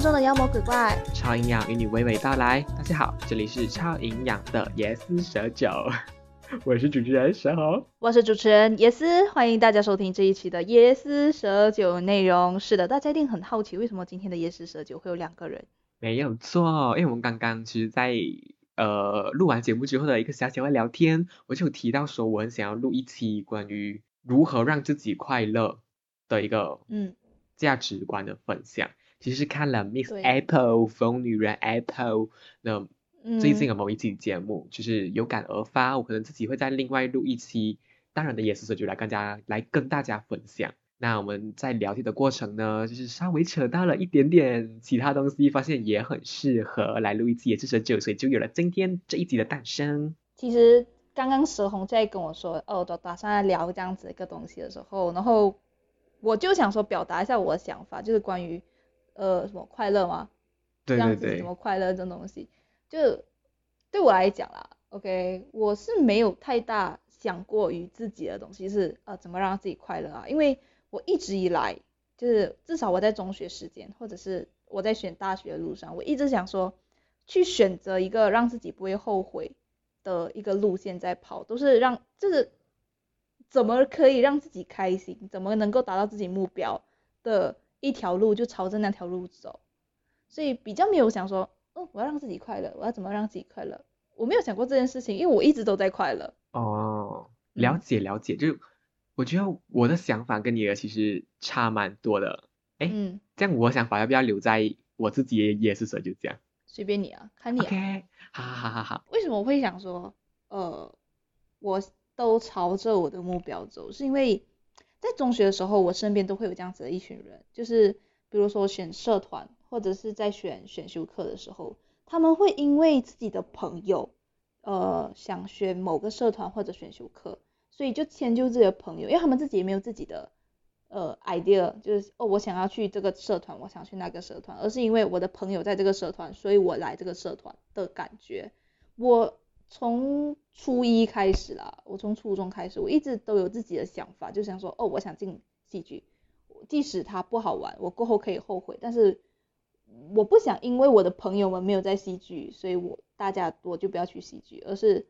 活中的妖魔鬼怪，超营养与你娓娓道来。大家好，这里是超营养的椰丝蛇酒，我是主持人蛇猴，我是主持人椰丝，欢迎大家收听这一期的椰丝蛇酒内容。是的，大家一定很好奇，为什么今天的椰丝蛇酒会有两个人？没有错，因为我们刚刚其实，在呃录完节目之后的一个小小的聊天，我就有提到说，我很想要录一期关于如何让自己快乐的一个嗯价值观的分享。其实是看了 Miss Apple 疯女人 Apple 的嗯，最近的某一期节目，就是有感而发，我可能自己会在另外录一期，当然的也是说就来跟大家来跟大家分享。那我们在聊天的过程呢，就是稍微扯到了一点点其他东西，发现也很适合来录一期也是十九，所以就有了今天这一集的诞生。其实刚刚石红在跟我说，哦，都打算来聊这样子一个东西的时候，然后我就想说表达一下我的想法，就是关于呃什么快乐吗？对对这样子怎，么快乐这种东西，就对我来讲啦，OK，我是没有太大想过于自己的东西是呃怎么让自己快乐啊，因为我一直以来就是至少我在中学时间，或者是我在选大学的路上，我一直想说去选择一个让自己不会后悔的一个路线在跑，都是让就是怎么可以让自己开心，怎么能够达到自己目标的一条路，就朝着那条路走。所以比较没有想说，嗯，我要让自己快乐，我要怎么让自己快乐？我没有想过这件事情，因为我一直都在快乐。哦，了嗯解了解，就我觉得我的想法跟你的其实差蛮多的。哎嗯，这样我想法要不要留在我自己也是说就这样随便你啊，看你啊。？OK，好好好好好。为什么我会想说，呃，我都朝着我的目标走，是因为在中学的时候，我身边都会有这样子的一群人，就是比如说选社团或者是在选选修课的时候，他们会因为自己的朋友，呃，想选某个社团或者选修课，所以就迁就自己的朋友，因为他们自己也没有自己的呃 idea，就是哦，我想要去这个社团，我想去那个社团，而是因为我的朋友在这个社团，所以我来这个社团的感觉。我从初一开始啦，我从初中开始，我一直都有自己的想法，就想说，哦，我想进戏剧，即使它不好玩，我过后可以后悔，但是我不想因为我的朋友们没有在戏剧，所以我大家我就不要去戏剧，而是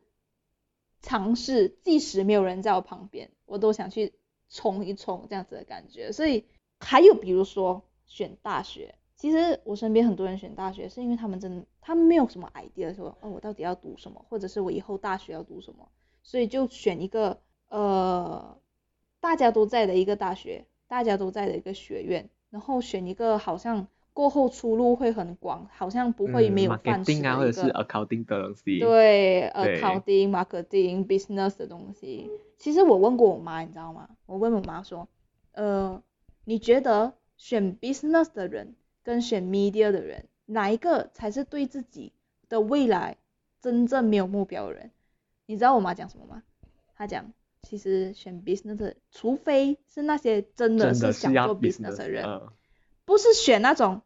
尝试，即使没有人在我旁边，我都想去冲一冲这样子的感觉。所以还有比如说选大学，其实我身边很多人选大学，是因为他们真的他们没有什么 idea 说，哦，我到底要读什么，或者是我以后大学要读什么，所以就选一个呃大家都在的一个大学，大家都在的一个学院，然后选一个好像过后出路会很广，好像不会嗯没有饭吃 marketing 啊，或者是 accounting 的东西。对对，accounting、marketing、business 的东西。其实我问过我妈，你知道吗？我问我妈说，呃，你觉得选 business 的人跟选 media 的人，哪一个才是对自己的未来真正没有目标的人？你知道我妈讲什么吗？她讲，其实选 business 的，除非是那些真的是想做 business 的人，嗯不是选那种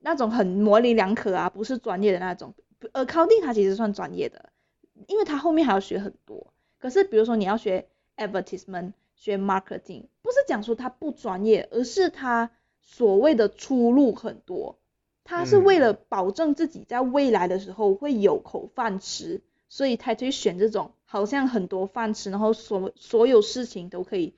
那种很模棱两可啊，不是专业的那种。accounting 它其实算专业的，因为它后面还要学很多。可是比如说你要学 advertisement，学 marketing，不是讲说它不专业，而是它所谓的出路很多。他是为了保证自己在未来的时候会有口饭吃，所以才去选这种好像很多饭吃，然后所所有事情都可以，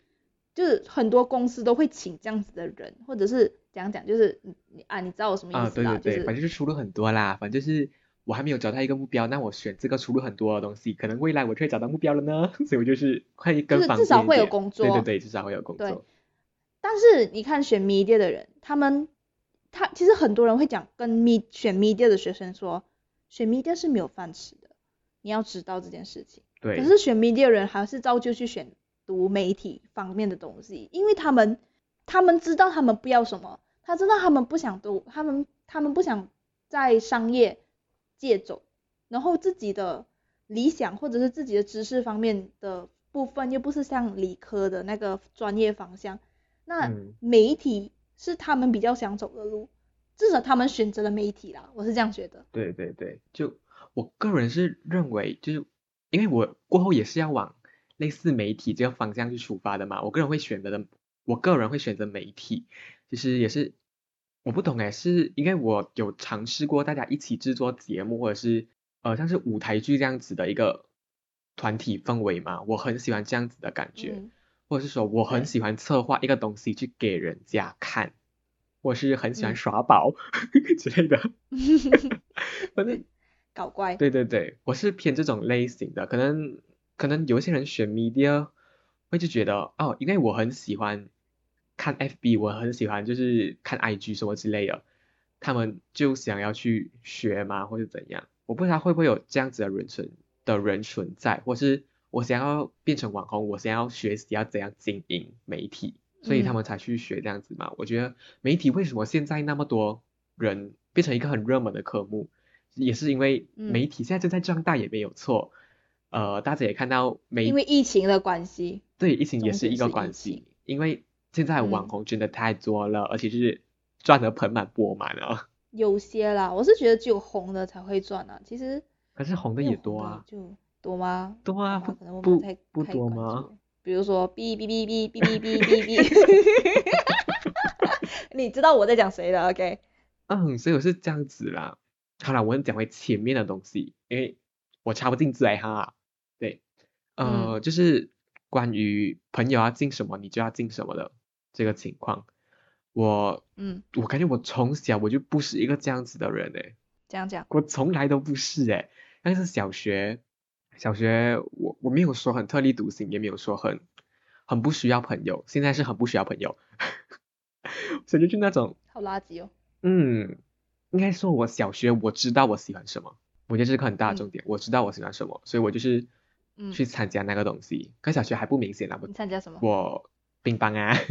就是很多公司都会请这样子的人，或者是讲讲就是你你啊，你知道我什么意啊，思啦？对对对，就是反正就是出路很多啦，反正就是我还没有找到一个目标，那我选这个出路很多的东西，可能未来我就会找到目标了呢，所以我就是会就跟房是至少会有工作。对对对，至少会有工作。但是你看选 media 的人，他们他其实很多人会讲跟 me 选 media 的学生说，选 media 是没有饭吃的，你要知道这件事情。对，可是选 media 的人还是照旧去选读媒体方面的东西，因为他们他们知道他们不要什么，他知道他们不想读，他们他们不想在商业界走，然后自己的理想或者是自己的知识方面的部分又不是像理科的那个专业方向，那嗯。媒体是他们比较想走的路，至少他们选择了媒体啦，我是这样觉得。对对对，就我个人是认为，就是因为我过后也是要往类似媒体这个方向去出发的嘛，我个人会选择的，我个人会选择媒体，其实也是我不懂哎，是因为我有尝试过大家一起制作节目，或者是呃像是舞台剧这样子的一个团体氛围嘛，我很喜欢这样子的感觉，嗯或者是说我很喜欢策划一个东西去给人家看，我是很喜欢嗯。耍宝 之类的，反正 搞怪。对对对，我是偏这种类型的，可能可能有一些人选 media 会就觉得哦，因为我很喜欢看 FB，我很喜欢就是看 IG 什么之类的，他们就想要去学嘛，或者怎样，我不知道会不会有这样子的人存的人存在，或是我想要变成网红，我想要学习要怎样经营媒体，所以他嗯们才去学这样子嘛。我觉得媒体为什么现在那么多人变成一个很热门的科目，也是因为嗯媒体现在正在壮大，也没有错。呃，大家也看到媒因为疫情的关系，对疫情也是一个关系，因为现在网嗯红真的太多了，而且就是赚得盆满钵满啊。有些啦，我是觉得只有红的才会赚啊。其实可是红的也多啊，就多吗？多啊，不太不太多吗？比如说哔哔哔哔哔哔哔哔哔，你知道我在讲谁了？OK？嗯，所以我是这样子啦。好了，我们讲回前面的东西，因为我插不进嘴哈。对，呃，就是关于朋友要进什么，你就要进什么的这个情况，我嗯，我感觉我从小我就不是一个这样子的人诶，这样讲，我从来都不是诶。但是小学，小学我我没有说很特立独行，也没有说很很不需要朋友，现在是很不需要朋友，所以就是那种。好垃圾哦。嗯，应该说，我小学我知道我喜欢什么，我觉得这是个很大的嗯重点。我知道我喜欢什么，所以我就是嗯去参加那个东西。可小学还不明显啦，我你参加什么？我乒乓啊，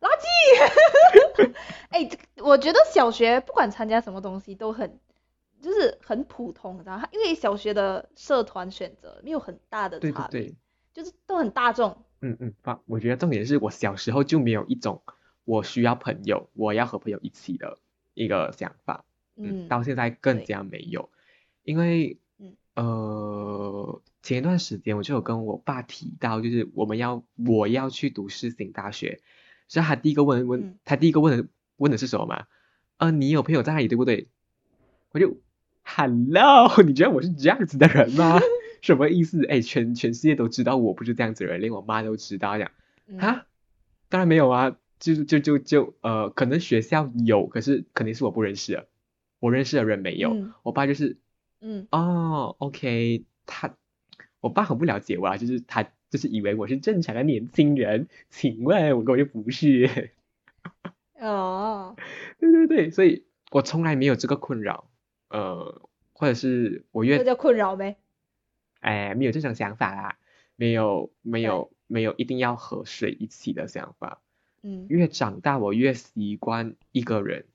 垃圾！哎、这我觉得小学不管参加什么东西都很，就是很普通，你知道吗？因为小学的社团选择没有很大的对对差别，对，就是都很大众。嗯嗯，放，我觉得重点是我小时候就没有一种我需要朋友，我要和朋友一起的一个想法。嗯，嗯到现在更加没有，因为嗯呃前一段时间我就有跟我爸提到，就是我们要我要去读世新大学，所以他第一个问问、嗯他第一个问的问的是什么嘛？呃，你有朋友在那里对不对？我就 Hello，你觉得我是这样子的人吗？什么意思？哎，全全世界都知道我不是这样子的人，连我妈都知道这样。嗯哈，当然没有啊，就就就就呃，可能学校有，可是肯定是我不认识的，我认识的人没有。嗯我爸就是嗯哦，OK，他我爸很不了解我啊，就是他就是以为我是正常的年轻人，请问我根本就不是。哦，对对对，所以我从来没有这个困扰，呃，或者是我越这叫困扰呗。哎，没有这种想法啦，没有没有没有一定要和谁一起的想法。嗯越长大，我越习惯一个人，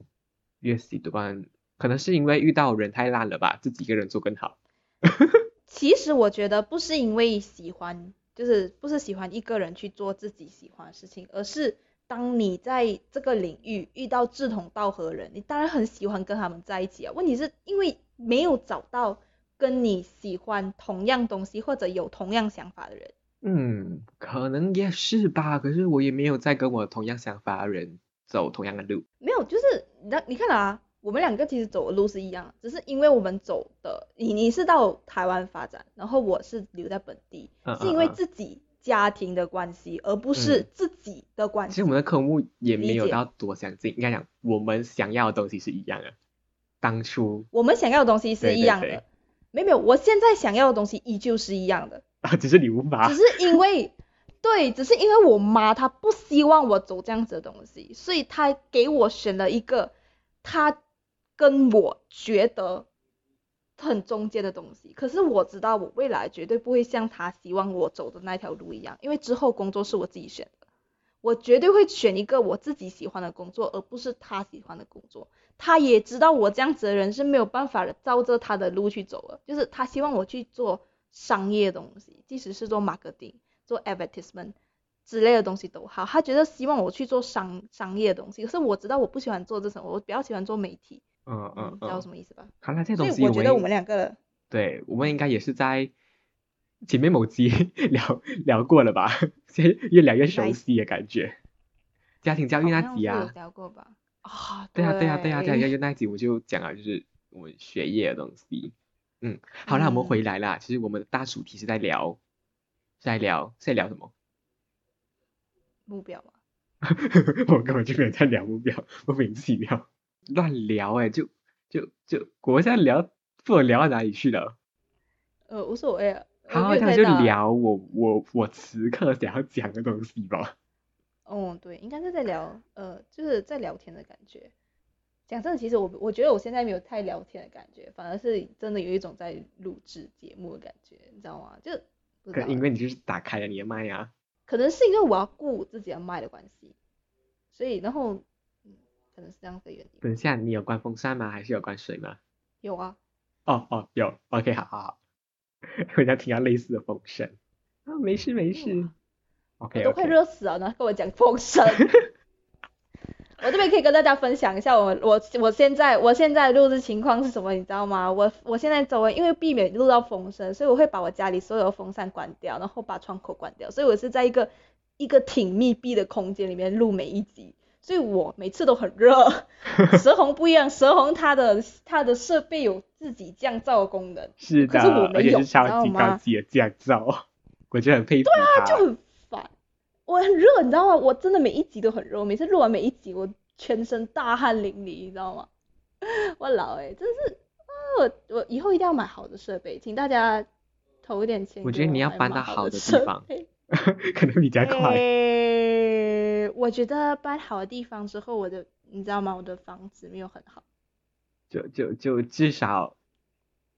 越习惯，可能是因为遇到人太烂了吧，自己一个人做更好。其实我觉得不是因为喜欢，就是不是喜欢一个人去做自己喜欢的事情，而是当你在这个领域遇到志同道合的人，你当然很喜欢跟他们在一起啊。问题是因为没有找到跟你喜欢同样东西或者有同样想法的人。嗯，可能也是吧，可是我也没有在跟我同样想法的人走同样的路。没有，就是你看你看啊，我们两个其实走的路是一样的，只是因为我们走的，你你是到台湾发展，然后我是留在本地，嗯是因为自己家庭的关系，而不是嗯自己的关系。其实我们的科目也没有到多相近，应该讲我们想要的东西是一样的。当初我们想要的东西是一样的，对没有没有，我现在想要的东西依旧是一样的，啊，只是你无法只。是因为对，只是因为我妈她不希望我走这样子的东西，所以她给我选了一个她跟我觉得很中间的东西。可是我知道我未来绝对不会像他希望我走的那条路一样，因为之后工作是我自己选的，我绝对会选一个我自己喜欢的工作，而不是他喜欢的工作。他也知道我这样子的人是没有办法照着他的路去走的，就是他希望我去做商业的东西，即使是做 marketing、做 advertisement 之类的东西都好，他觉得希望我去做商商业的东西。可是我知道我不喜欢做这种，我比较喜欢做媒体，嗯嗯知道嗯，什么意思吧？好了，这所东西我觉得我们们两个对，我们应该也是在前面某集 聊聊过了吧？现在越聊越熟悉的感觉。家庭教育那集啊，聊过吧？啊，对啊，对啊，对啊，家庭教育那集我就讲了，就是我们学业的东西。嗯，好啦，我们嗯回来啦。其实我们的大主题是在聊，是在聊，是在聊什么？目标嘛。我根本就没有在聊目标，莫名其妙乱聊哎、就就就我现在聊，不知道聊到哪里去了。呃，无所谓啊。我好，那就。聊我我我此刻想要讲的东西吧。哦，对，应该是在聊，呃，就是在聊天的感觉。讲真的，其实我我觉得我现在没有太聊天的感觉，反而是真的有一种在录制节目的感觉，你知道吗？就可道欸因为你就是打开了你的麦啊。可能是因为我要顾自己的麦的关系，所以然后嗯，可能是这样的原因。等一下，你有关风扇吗？还是有关水吗？有啊，哦哦，有，OK，好好好。我想听到类似的风声。啊，没事没事。我 OK 都快。热死了，然后跟我讲风声。我这边可以跟大家分享一下我我我现在我现在录制情况是什么，你知道吗？我我现在周围因为避免录到风声，所以我会把我家里所有的风扇关掉，然后把窗口关掉，所以我是在一个一个挺密闭的空间里面录每一集，所以我每次都很热。蛇红不一样，蛇红它的它的设备有自己降噪的功能，是的，可是超级高级的降噪，我觉得很佩服对啊。就很烦。我很热，你知道吗？我真的每一集都很热，我每次录完每一集，我全身大汗淋漓，你知道吗？我老哎、真是啊，我我以后一定要买好的设备，请大家投一点钱我觉得你要搬到好的地方 可能比较快。诶我觉得搬好的地方之后，我的你知道吗？我的房子没有很好。就就就至少，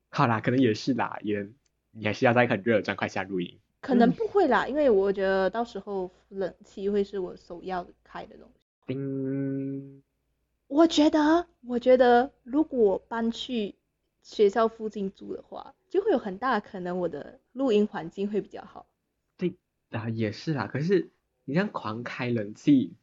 好啦，可能也是啦，也你还是要在很热的状况下录音。可能不会啦，因为我觉得到时候冷气会是我首要开的东西。叮，我觉得，我觉得如果搬去学校附近住的话，就会有很大可能我的录音环境会比较好。对啊也是啦，可是你这样狂开冷气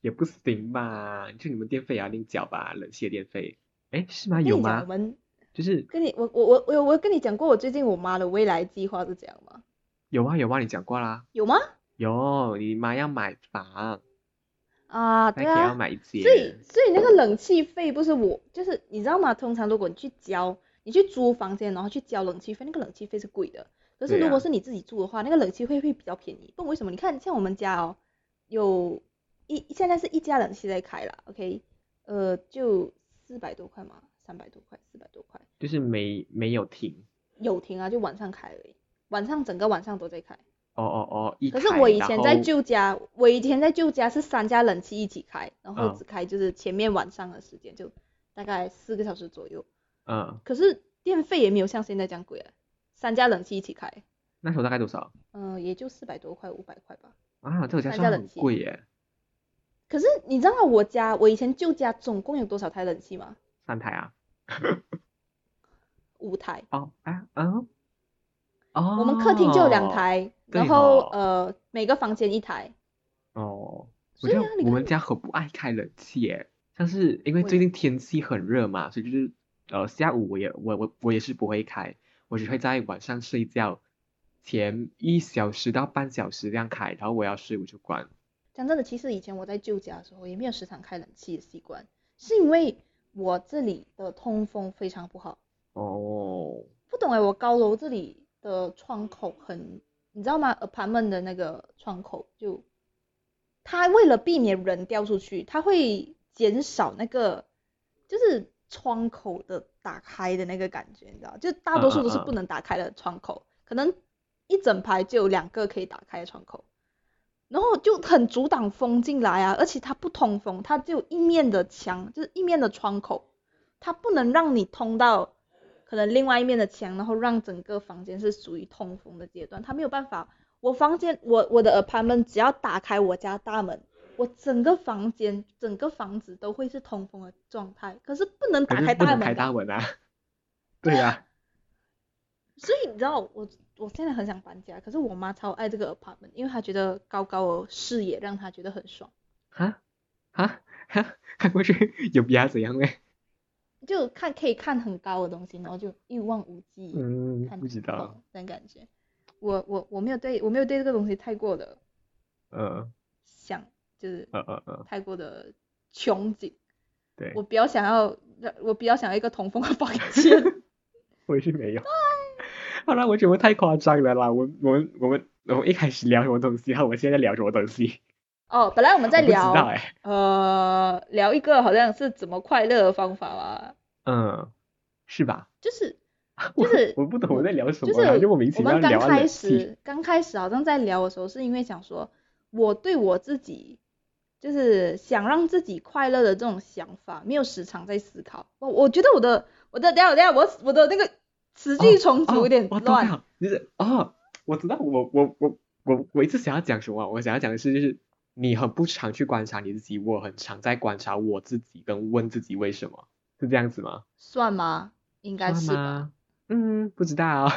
也不行吧？就你们电费也要另缴吧，冷气的电费。哎，是吗？有吗？们就是跟你我我我我有我有跟你讲过我最近我妈的未来计划是这样吗？有啊有啊，你讲过啦。有吗？有，你妈要买房，啊，那也要对啊。买一间。所以所以那个冷气费不是我，就是你知道吗？通常如果你去交，你去租房间，然后去交冷气费，那个冷气费是贵的。可是如果是你自己住的话，那个冷气会会比较便宜。不懂为什么？你看像我们家哦，有一现在是一家冷气在开了，OK，呃，就四百多块嘛，三百多块，四百多块，就是没没有停。有停啊，就晚上开而已，晚上整个晚上都在开。哦哦哦，一可是我以前在旧家，我以前在旧家是三家冷气一起开，然后嗯只开就是前面晚上的时间，就大概四个小时左右。嗯，可是电费也没有像现在这样贵啊，三家冷气一起开，那时候大概多少？嗯、也就四百多块，五百块吧。啊，这个家算很贵耶，可是你知道我家，我以前旧家总共有多少台冷气吗？三台啊。五台。哦啊嗯。哦。我们客厅就有两。台，对然后哦呃每个房间一台。哦。我所以我们家很不爱开冷气耶，像是因为为最近天气很热嘛，所以就是呃下午我也我我我也是不会开，我只会在晚上睡觉前一小时到半小时这样开，然后我要睡我就关。讲真的，其实以前我在旧家的时候也没有时常开冷气的习惯，是因为我这里的通风非常不好。哦。不懂哎，我高楼这里的窗口很，你知道吗？apartment 的那个窗口就，它为了避免人掉出去，它会减少那个就是窗口的打开的那个感觉，你知道，就大多数都是不能打开的窗口，可能一整排就有两个可以打开的窗口，然后就很阻挡风进来啊，而且它不通风，它只有一面的墙，就是一面的窗口，它不能让你通到可能另外一面的墙，然后让整个房间是属于通风的阶段，它没有办法。我房间，我我的 apartment 只要打开我家大门，我整个房间、整个房子都会是通风的状态，可是不能打开大门不能开大。门啊。对呀、所以你知道，我我现在很想搬家，可是我妈超爱这个 apartment，因为她觉得高高的视野让她觉得很爽，哈哈哈，看过去有比她怎样嘞？就看可以看很高的东西，然后就一望无际，嗯，看不知道。哦那种感觉。我我我没有对我没有对这个东西太过的呃想，就是呃呃呃，太过的憧憬。对，我比较想要，我比较想要一个通风的房间。我也是没有。好了，我觉得太夸张了啦。我我们我们我们一开始聊什么东西，然后我们现在聊什么东西？哦，本来我们在聊。呃，聊一个好像是怎么快乐的方法吧，嗯，是吧？就是就是我不懂我在聊什么啊，就是就莫名其我们刚开。始刚开始好像在聊的时候，是因为想说我对我自己就是想让自己快乐的这种想法，没有时常在思考。我我觉得我的我的等一下等下我我的那个词句重组有点乱。了，就是哦，我知道我我我我我一直想要讲什么，我想要讲的是就是你很不常去观察你自己，我很常在观察我自己，跟问自己为什么，是这样子吗？算吗？应该是吗？嗯，不知道，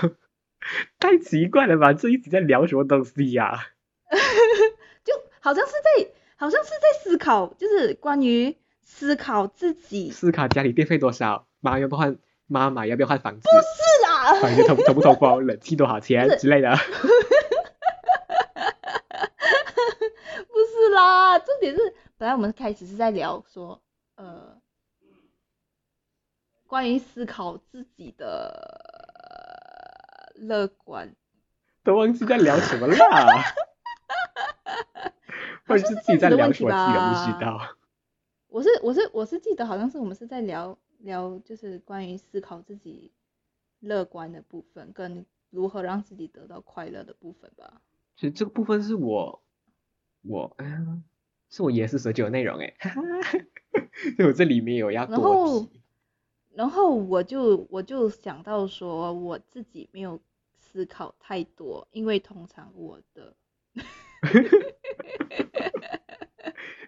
太奇怪了吧？这一直在聊什么东西呀、就好像是在好像是在思考，就是关于思考自己。思考家里电费多少，妈要不要换，妈妈要不要换房子，不是啦，房子通通不通风，冷气多少钱之类的。不是啦，重点是本来我们开始是在聊说，呃，关于思考自己的乐观，都忘记在聊什么啦。或者是自己在聊什么，自己都不知道。我是我是我是记得好像是我们是在聊聊就是关于思考自己乐观的部分，跟如何让自己得到快乐的部分吧。其实这个部分是我，我，嗯，是我也是十九的内容诶，哈哈，所以我这里面有要然后多。然后我就我就想到说，我自己没有思考太多，因为通常我的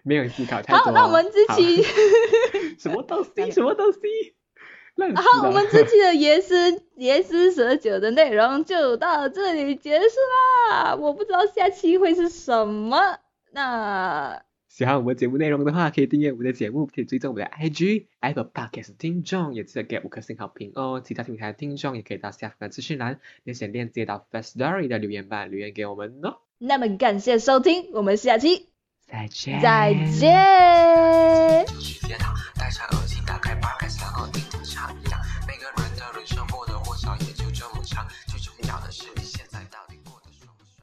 没有思考太多。好，那我们这期，什么东西？什么东西？烂死然后我们这期的椰丝椰丝蛇酒的内容就到这里结束啦。我不知道下期会是什么，那喜欢我们节目内容的话，可以订阅我们的节目，可以追踪我们的 IG Apple Podcast 听众，也记得给五颗星好评哦。其他平台的听众也可以到下方的资讯栏点选链接到 First Story 的留言板留言给我们哦。那么感谢收听，我们下期再见。再见。